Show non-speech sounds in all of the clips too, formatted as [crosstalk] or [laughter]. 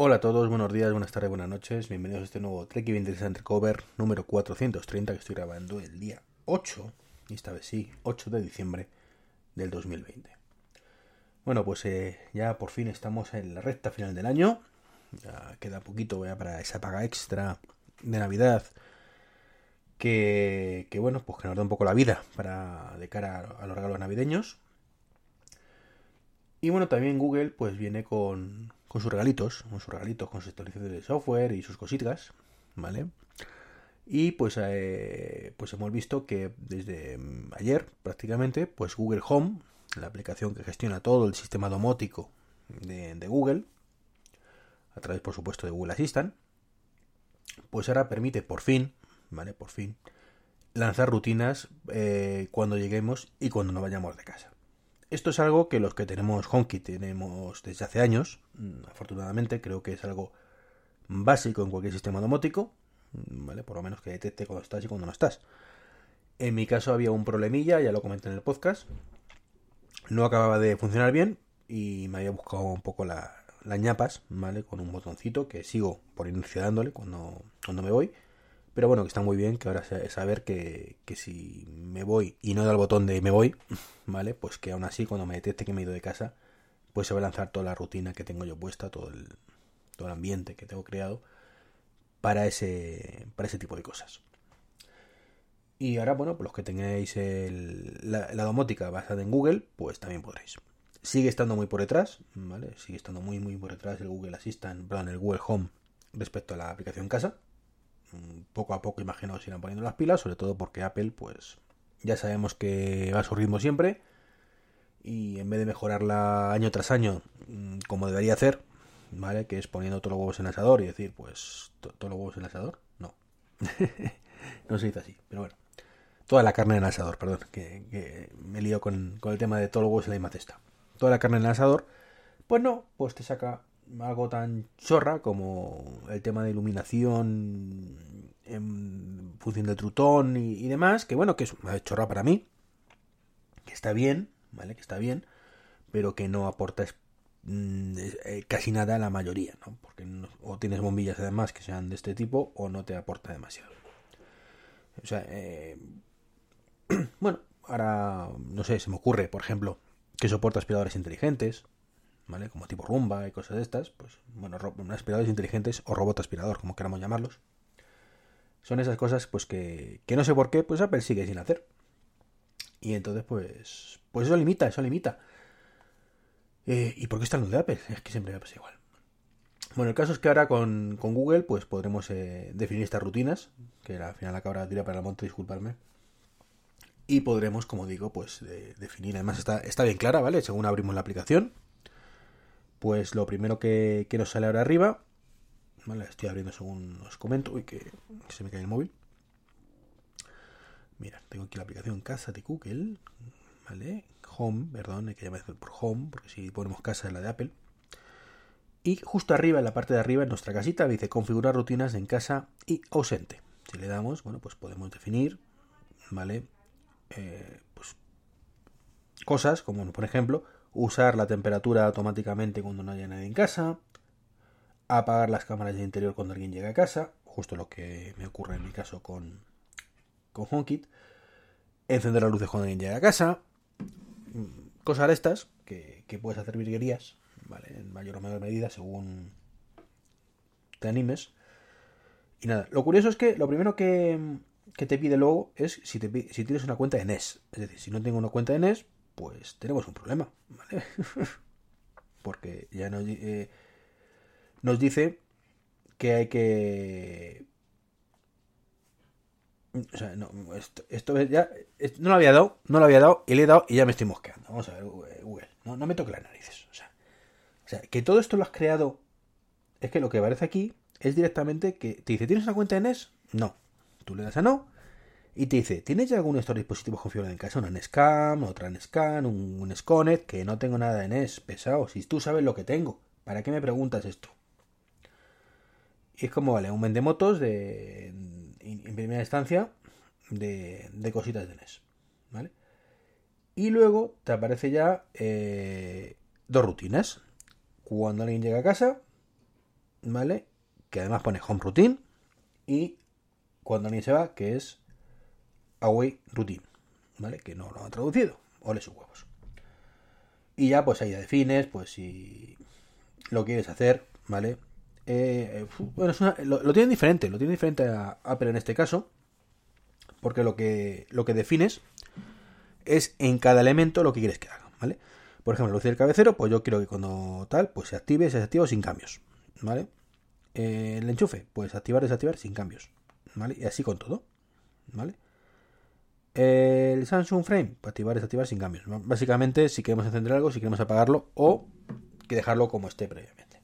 Hola a todos, buenos días, buenas tardes, buenas noches. Bienvenidos a este nuevo Trek 23 Undercover número 430 que estoy grabando el día 8, y esta vez sí, 8 de diciembre del 2020. Bueno, pues eh, ya por fin estamos en la recta final del año. Queda poquito ya para esa paga extra de Navidad que, que bueno, pues que nos da un poco la vida para de cara a los regalos navideños. Y bueno, también Google pues viene con, con sus regalitos, con sus regalitos, con sus actualizaciones de software y sus cositas, ¿vale? Y pues, eh, pues hemos visto que desde mm, ayer prácticamente, pues Google Home, la aplicación que gestiona todo el sistema domótico de, Google, a través por supuesto de Google Assistant, pues ahora permite por fin, ¿vale? Por fin, lanzar rutinas eh, cuando lleguemos y cuando no vayamos de casa. Esto es algo que los que tenemos HomeKit tenemos desde hace años. Mm, afortunadamente creo que es algo básico en cualquier sistema domótico, mm, ¿vale? Por lo menos que detecte cuando estás y cuando no estás. En mi caso había un problemilla, ya lo comenté en el podcast. No acababa de funcionar bien y me había buscado un poco la, las ñapas, ¿vale? Con un botoncito que sigo por inercia dándole cuando, cuando me voy. Pero bueno, que está muy bien, que ahora saber que, que si me voy y no da el botón de me voy, [laughs] ¿vale? Pues que aún así cuando me detecte que me he ido de casa, pues se va a lanzar toda la rutina que tengo yo puesta, todo el, todo el ambiente que tengo creado para ese, para ese tipo de cosas. Y ahora, bueno, pues los que tengáis la, domótica basada en Google, pues también podréis. Sigue estando muy por detrás, ¿vale? Sigue estando muy, muy por detrás el Google Assistant, perdón, el Google Home respecto a la aplicación casa. Mm, poco a poco imagino se irán poniendo las pilas, sobre todo porque Apple, pues ya sabemos que va a su ritmo siempre y en vez de mejorarla año tras año mm, como debería hacer, ¿vale? Que es poniendo todos los huevos en el asador y decir, pues, todos los huevos en el asador, no. [laughs] no se dice así, pero bueno. Toda la carne en el asador, perdón, que, que me lío con, con, el tema de todos los huevos en la misma cesta. Toda la carne en el asador, pues no, pues te saca algo tan chorra como el tema de iluminación en función del trutón y, demás, que bueno, que es una chorra para mí, que está bien, ¿vale? Que está bien, pero que no aporta mm, eh, casi nada a la mayoría, ¿no? Porque o tienes bombillas además que sean de este tipo o no te aporta demasiado. O sea, eh, [clears throat] bueno, ahora, no sé, se me ocurre, por ejemplo, que soporta aspiradores inteligentes, ¿vale? Como tipo rumba y cosas de estas, pues, bueno, aspiradores inteligentes o robot aspirador, como queramos llamarlos. Son esas cosas, pues, que, que no sé por qué, pues Apple sigue sin hacer. Y entonces, pues, pues eso limita, eso limita. Eh, ¿Y por qué está lo de Apple? Es que siempre me pasa igual. Bueno, el caso es que ahora con, con Google, pues podremos eh, definir estas rutinas, que al final la cabra tira para el monte, disculparme. Y podremos, como digo, pues de, definir. Además está, está bien clara, ¿vale? Según abrimos la aplicación, pues lo primero que, que nos sale ahora arriba, ¿vale? Estoy abriendo según os comento, uy, que, se me cae el móvil. Mira, tengo aquí la aplicación Casa de Google, ¿vale? Home, perdón, hay que llamar por Home, porque si ponemos casa es la de Apple. Y justo arriba, en la parte de arriba, en nuestra casita, dice configurar rutinas en casa y ausente. Si le damos, bueno, pues podemos definir, ¿vale? Eh, pues cosas como, por ejemplo, usar la temperatura automáticamente cuando no haya nadie en casa, apagar las cámaras de interior cuando alguien llega a casa, justo lo que me ocurre en mi caso con, con HomeKit, encender las luces cuando alguien llega a casa, cosas de estas que, que puedes hacer virguerías, ¿vale? En mayor o menor medida según te animes. Y nada, lo curioso es que lo primero que, que te pide luego es si, te, si tienes una cuenta de NES. Es decir, si no tengo una cuenta de NES, pues tenemos un problema, ¿vale? [laughs] Porque ya nos, eh, nos dice que hay que o sea, no, esto, ya no lo había dado, no lo había dado y le he dado y ya me estoy mosqueando. Vamos a ver, Google, no, no me toque las narices. O sea, o sea, que todo esto lo has creado. Es que lo que aparece aquí es directamente que te dice, ¿tienes una cuenta de NES? No. Tú le das a no y te dice, ¿tienes ya algún de estos dispositivos configurados en casa? Una NESCAM, otra NESCAN, un, un SCONET, que no tengo nada de NES, pesado. Si tú sabes lo que tengo, ¿para qué me preguntas esto? Y es como, vale, un vendemotos de, en primera instancia de, de, cositas de NES. ¿Vale? Y luego te aparece ya eh, dos rutinas. Cuando alguien llega a casa, ¿vale? Que además pone home routine y cuando alguien se va, que es away routine, ¿vale? Que no lo han traducido, ole sus huevos. Y ya pues ahí ya defines, pues si lo quieres hacer, ¿vale? Eh, bueno, lo, tienen diferente, lo tiene diferente a Apple en este caso, porque lo que, lo que defines es en cada elemento lo que quieres que haga, ¿vale? Por ejemplo, luz del cabecero, pues yo quiero que cuando tal, pues se active, se desactiva sin cambios, ¿vale? Eh, el enchufe, pues activar, desactivar sin cambios, ¿vale? Y así con todo, ¿vale? El Samsung Frame, pues activar, desactivar sin cambios. Básicamente, si queremos encender algo, si queremos apagarlo o que dejarlo como esté previamente.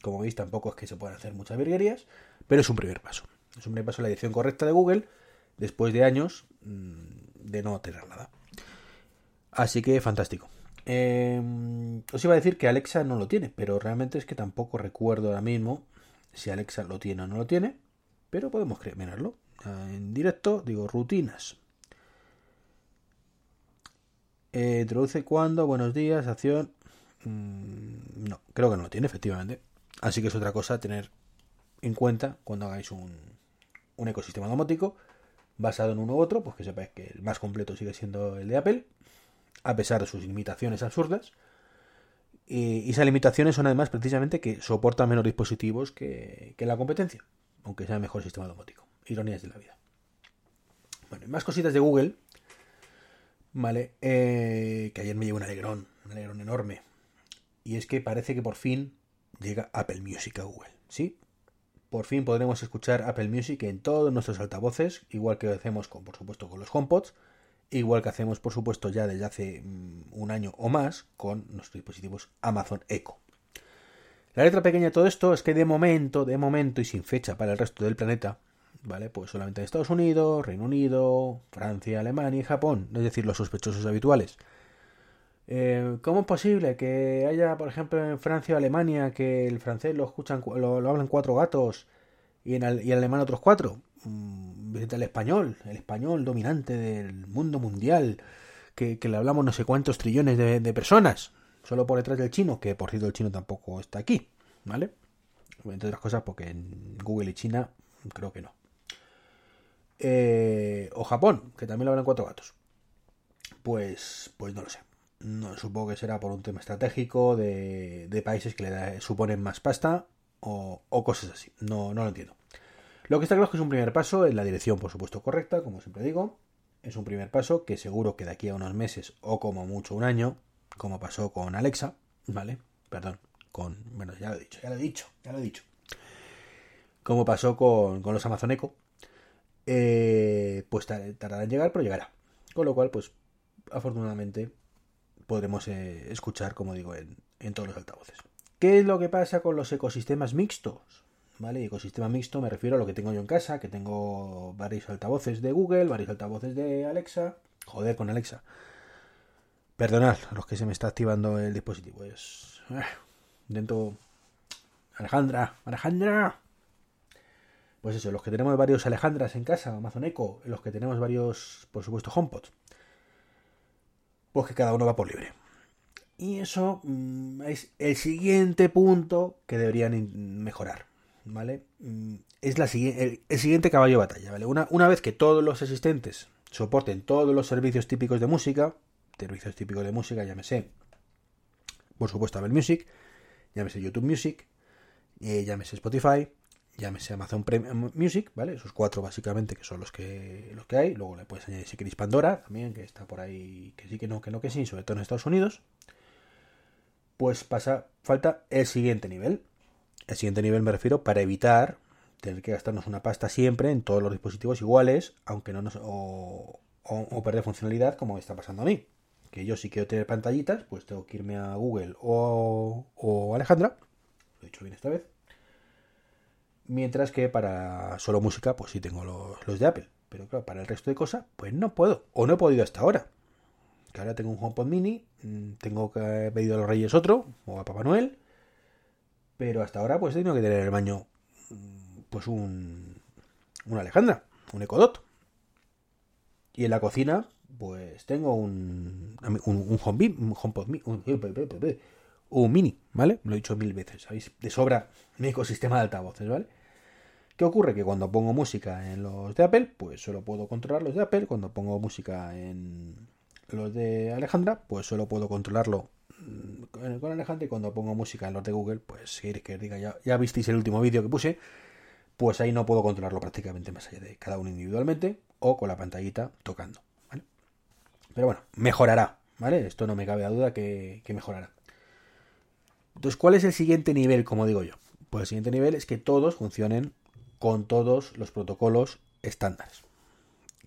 Como veis, tampoco es que se puedan hacer muchas virguerías, pero es un primer paso. Es un primer paso en la edición correcta de Google después de años mm, de no tener nada. Así que fantástico. Em, os iba a decir que Alexa no lo tiene, pero realmente es que tampoco recuerdo ahora mismo si Alexa lo tiene o no lo tiene, pero podemos mirarlo. En directo digo rutinas. Eh, introduce cuando, buenos días, acción. Mm, no, creo que no lo tiene, efectivamente. Así que es otra cosa tener en cuenta cuando hagáis un, un ecosistema domótico basado en uno u otro, pues que sepáis que el más completo sigue siendo el de Apple a pesar de sus limitaciones absurdas. Y, esas limitaciones son además precisamente que soportan menos dispositivos que, la competencia, aunque sea el mejor sistema domótico. Ironías de la vida. Bueno, y más cositas de Google. Vale, eh, que ayer me llegó un alegrón, un alegrón enorme. Y es que parece que por fin llega Apple Music a Google, ¿sí? Por fin podremos escuchar Apple Music en todos nuestros altavoces, igual que hacemos con, por supuesto, con los HomePods igual que hacemos por supuesto ya desde hace mm, un año o más con nuestros dispositivos Amazon Echo. La letra pequeña de todo esto es que de momento, de momento y sin fecha para el resto del planeta, ¿vale? Pues solamente en Estados Unidos, Reino Unido, Francia, Alemania y Japón, es decir, los sospechosos habituales. Eh, ¿Cómo es posible que haya, por ejemplo, en Francia o Alemania que el francés lo escuchan, lo, hablan cuatro gatos y en, y en alemán otros cuatro? Mm, el español, el español dominante del mundo mundial, que, le hablamos no sé cuántos trillones de, personas, solo por detrás del chino, que por cierto el chino tampoco está aquí, ¿vale? Entre otras cosas porque en Google y China creo que no. Eh, o Japón, que también lo hablan cuatro gatos. Pues, pues no lo sé. No, supongo que será por un tema estratégico de, países que le suponen más pasta o, cosas así. No, no lo entiendo. Lo que está claro es que es un primer paso en la dirección, por supuesto, correcta, como siempre digo. Es un primer paso que seguro que de aquí a unos meses o como mucho un año, como pasó con Alexa, ¿vale? Perdón, con... Bueno, ya lo he dicho, ya lo he dicho, ya lo he dicho. Como pasó con, los Amazon Echo, eh, pues tardará en llegar, pero llegará. Con lo cual, pues afortunadamente podremos eh, escuchar, como digo, en, en todos los altavoces. ¿Qué es lo que pasa con los ecosistemas mixtos? ¿vale? Ecosistema mixto me refiero a lo que tengo yo en casa, que tengo varios altavoces de Google, varios altavoces de Alexa. Joder con Alexa. Perdonad los que se me está activando el dispositivo. Es. Eh, dentro. Alejandra, Alejandra. Pues eso, los que tenemos varios Alejandras en casa, Amazon Echo, los que tenemos varios, por supuesto, HomePods. Pues que cada uno va por libre. Y eso mm, es el siguiente punto que deberían mejorar. ¿vale? Mm, es la, el, el, siguiente caballo de batalla, ¿vale? Una, una vez que todos los asistentes soporten todos los servicios típicos de música, servicios típicos de música, llámese, por supuesto, Apple Music, llámese YouTube Music, eh, llámese Spotify, llámese Amazon Premium Music, ¿vale? Esos cuatro básicamente que son los que los que hay. Luego le puedes añadir si queréis Pandora también, que está por ahí, que sí, que no, que no, que sí, sobre todo en Estados Unidos. Pues pasa, falta el siguiente nivel, el siguiente nivel me refiero para evitar tener que gastarnos una pasta siempre en todos los dispositivos iguales, aunque no nos. o, perder funcionalidad como está pasando a mí. Que yo si quiero tener pantallitas, pues tengo que irme a Google o, o Alejandra. Lo he dicho bien esta vez. Mientras que para solo música, pues sí tengo los, los de Apple. Pero claro, para el resto de cosas, pues no puedo. O no he podido hasta ahora. Que ahora tengo un HomePod mini, mm, tengo que haber pedido a los Reyes otro, o a Papá Noel pero hasta ahora pues he tenido que tener en el baño mm, pues un, una Alejandra, un Ecodot. Y en la cocina pues tengo un, un, un HomePod, un, un mini, ¿vale? Lo he dicho mil veces, ¿sabéis? De sobra mi ecosistema de altavoces, ¿vale? ¿Qué ocurre? Que cuando pongo música en los de Apple, pues solo puedo controlar los de Apple. Cuando pongo música en los de Alejandra, pues solo puedo controlarlo mm, con Alejandra. Y cuando pongo música en los de Google, pues que diga, ya, ya visteis el último vídeo que puse, pues ahí no puedo controlarlo prácticamente más allá de cada uno individualmente o con la pantallita tocando. Pero bueno, mejorará, ¿vale? Esto no me cabe a duda que, que mejorará. Entonces, ¿cuál es el siguiente nivel, como digo yo? Pues el siguiente nivel es que todos funcionen con todos los protocolos estándares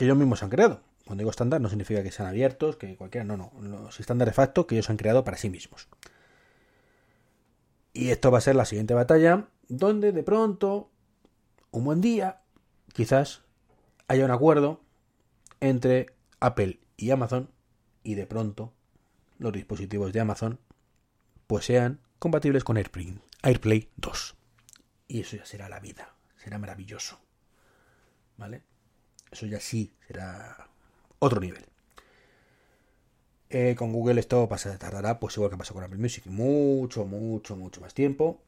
que ellos mismos han creado. Cuando digo estándar no significa que sean abiertos, que cualquiera, no, no, los estándares de facto que ellos han creado para sí mismos. Y esto va a ser la siguiente batalla, donde de pronto, un buen día, quizás haya un acuerdo entre Apple y Amazon y de pronto los dispositivos de Amazon pues sean compatibles con AirPlay, AirPlay 2. Y eso ya será la vida será maravilloso. ¿Vale? Eso ya sí será otro nivel. Eh, con Google esto pasa, tardará, pues igual que pasó con Apple Music, mucho, mucho, mucho más tiempo.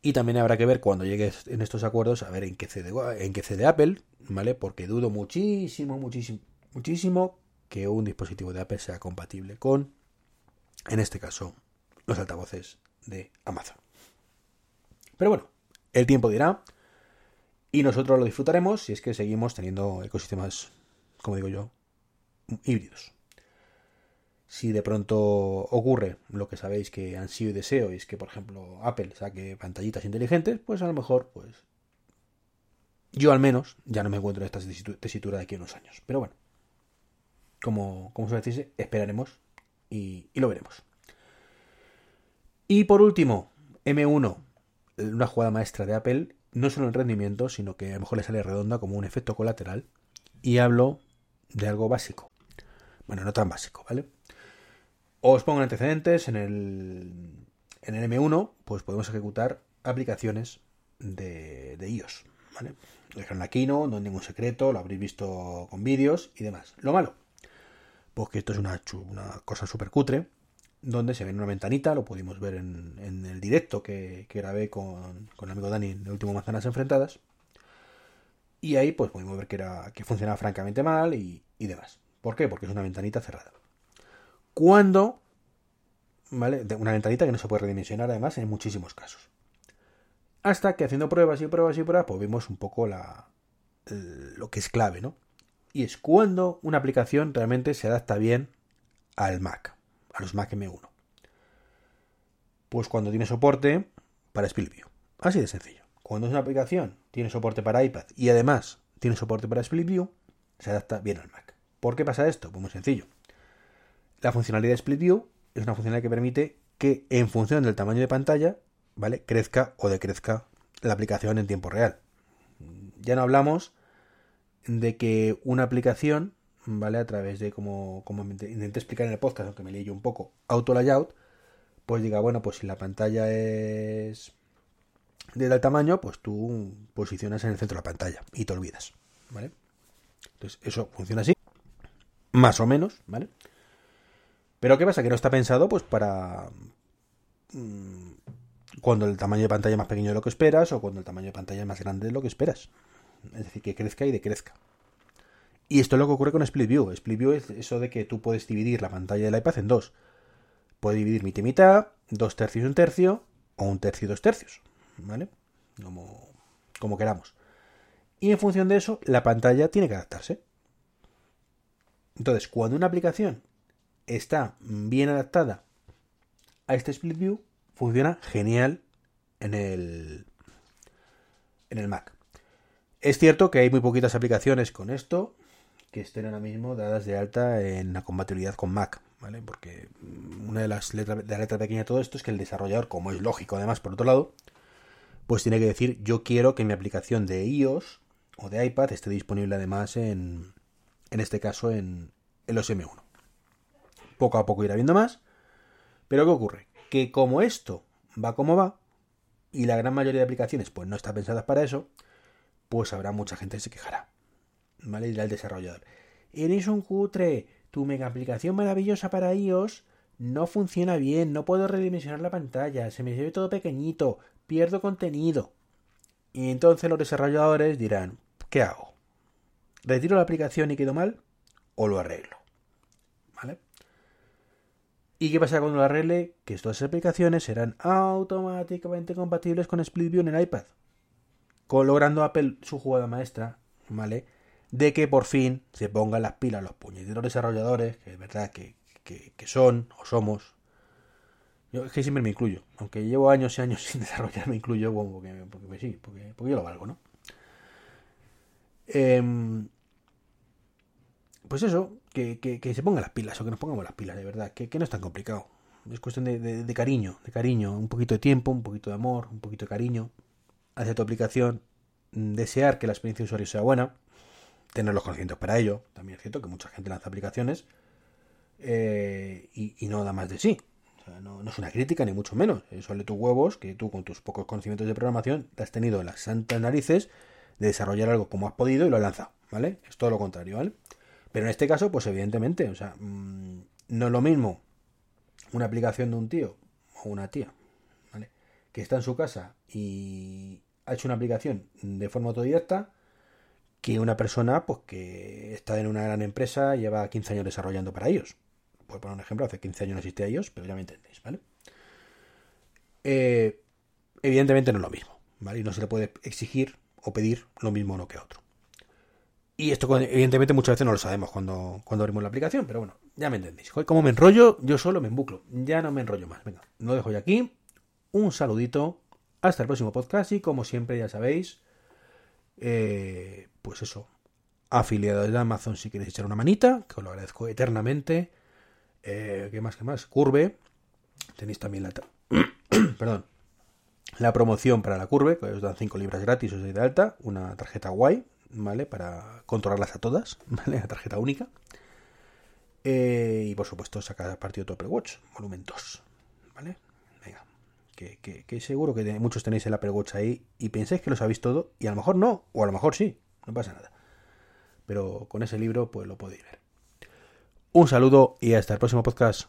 Y también habrá que ver cuando llegues en estos acuerdos, a ver en qué cede, en qué cede Apple, ¿vale? Porque dudo muchísimo, muchísimo, muchísimo que un dispositivo de Apple sea compatible con, en este caso, los altavoces de Amazon. Pero bueno, el tiempo dirá. Y nosotros lo disfrutaremos si es que seguimos teniendo ecosistemas, como digo yo, híbridos. Si de pronto ocurre lo que sabéis que han sido y deseo, y es que, por ejemplo, Apple saque pantallitas inteligentes, pues a lo mejor, pues. Yo al menos ya no me encuentro en esta tesitura de aquí a unos años. Pero bueno, como, como se dice, esperaremos y, y lo veremos. Y por último, M1, una jugada maestra de Apple no solo en rendimiento, sino que a lo mejor le sale redonda como un efecto colateral. Y hablo de algo básico. Bueno, no tan básico, ¿vale? Os pongo antecedentes. En el, en el M1, pues podemos ejecutar aplicaciones de, de iOS, ¿vale? Dejar la Kino, no hay ningún secreto, lo habréis visto con vídeos y demás. Lo malo, pues que esto es una, una cosa súper cutre donde se ve una ventanita, lo pudimos ver en, el directo que, grabé con, con, el amigo Dani en el último Manzanas Enfrentadas. Y ahí pues pudimos ver que, era, que funcionaba francamente mal y, demás. ¿Por qué? Porque es una ventanita cerrada. Cuando, ¿vale? Una ventanita que no se puede redimensionar además en muchísimos casos. Hasta que haciendo pruebas y pruebas y pruebas, pues vimos un poco la, lo que es clave, ¿no? Y es cuando una aplicación realmente se adapta bien al Mac a los Mac M1? Pues cuando tiene soporte para Split View. Así de sencillo. Cuando es una aplicación, tiene soporte para iPad y además tiene soporte para Split View, se adapta bien al Mac. ¿Por qué pasa esto? Pues muy sencillo. La funcionalidad de Split View es una funcionalidad que permite que en función del tamaño de pantalla, ¿vale? Crezca o decrezca la aplicación en tiempo real. Ya no hablamos de que una aplicación ¿vale? A través de, como, como intenté explicar en el podcast, aunque me leí yo un poco, auto layout, pues diga, bueno, pues si la pantalla es de tal tamaño, pues tú posicionas en el centro de la pantalla y te olvidas, ¿vale? Entonces, eso funciona así, más o menos, ¿vale? Pero ¿qué pasa? Que no está pensado, pues, para mm, cuando el tamaño de pantalla es más pequeño de lo que esperas o cuando el tamaño de pantalla es más grande de lo que esperas. Es decir, que crezca y decrezca. Y esto es lo que ocurre con Split View. Split View es eso de que tú puedes dividir la pantalla del iPad en dos. Puedes dividir mitad y mitad, dos tercios y un tercio, o un tercio y dos tercios. ¿Vale? Como, como queramos. Y en función de eso, la pantalla tiene que adaptarse. Entonces, cuando una aplicación está bien adaptada a este Split View, funciona genial en el, en el Mac. Es cierto que hay muy poquitas aplicaciones con esto, que estén ahora mismo dadas de alta en la compatibilidad con Mac, ¿vale? Porque una de las letras de la letra pequeña de todo esto es que el desarrollador, como es lógico además por otro lado, pues tiene que decir yo quiero que mi aplicación de iOS o de iPad esté disponible además en, en este caso en, en los M1. Poco a poco irá viendo más, pero ¿qué ocurre? Que como esto va como va, y la gran mayoría de aplicaciones pues no están pensadas para eso, pues habrá mucha gente que se quejará. ¿Vale? Dirá el desarrollador. Eres un cutre, tu mega aplicación maravillosa para iOS no funciona bien, no puedo redimensionar la pantalla, se me ve todo pequeñito, pierdo contenido. Y entonces los desarrolladores dirán, ¿qué hago? ¿Retiro la aplicación y quedo mal? ¿O lo arreglo? ¿Vale? ¿Y qué pasa cuando lo arregle? Que estas aplicaciones serán automáticamente compatibles con Split View en el iPad. Logrando Apple su jugada maestra, ¿vale? De que por fin se pongan las pilas los puñeteros desarrolladores, que es verdad que, que, son o somos. Yo es que siempre me incluyo. Aunque llevo años y años [laughs] sin desarrollar, me incluyo porque, porque, sí, porque, yo lo valgo, ¿no? Em, pues eso, que, que, se pongan las pilas o que nos pongamos las pilas, de verdad, que, no es tan complicado. Es cuestión de, de, cariño, de cariño, un poquito de tiempo, un poquito de amor, un poquito de cariño hacia tu aplicación, desear que la experiencia de usuario sea buena, tener los conocimientos para ello. También es cierto que mucha gente lanza aplicaciones eh, y, no da más de sí. no, es una crítica, ni mucho menos. Eso de tus huevos que tú, con tus pocos conocimientos de programación, te has tenido en las santas narices de desarrollar algo como has podido y lo has lanzado, ¿vale? Es todo lo contrario, ¿vale? Pero en este caso, pues evidentemente, o sea, mm, no es lo mismo una aplicación de un tío o una tía, ¿vale? Que está en su casa y ha hecho una aplicación de forma autodidacta que una persona, pues que está en una gran empresa, lleva 15 años desarrollando para ellos por poner un ejemplo, hace 15 años no existía ellos, pero ya me entendéis, ¿vale? Eh, evidentemente no es lo mismo, ¿vale? Y no se le puede exigir o pedir lo mismo uno que a otro. Y esto, evidentemente, muchas veces no lo sabemos cuando, cuando abrimos la aplicación, pero bueno, ya me entendéis. Como me enrollo, yo solo me embuclo. Ya no me enrollo más. Venga, lo dejo ya aquí. Un saludito. Hasta el próximo podcast. Y como siempre, ya sabéis, eh, pues eso, afiliados de Amazon si queréis echar una manita, que os lo agradezco eternamente. Eh, ¿Qué más? ¿Qué más? Curve. Tenéis también la... [clears throat] Perdón. La promoción para la Curve, que os dan 5 libras gratis, os doy de alta. Una tarjeta guay, ¿vale? Para controlarlas a todas, [laughs] ¿vale? La tarjeta única. Eh, y por supuesto, sacar partido de Apple Watch, volumen 2, ¿vale? Venga. Que, que, seguro que muchos tenéis el Apple Watch ahí y pensáis que lo sabéis todo, y a lo mejor no, o a lo mejor sí, no pasa nada. Pero con ese libro, pues lo podéis ver. Un saludo y hasta el próximo podcast.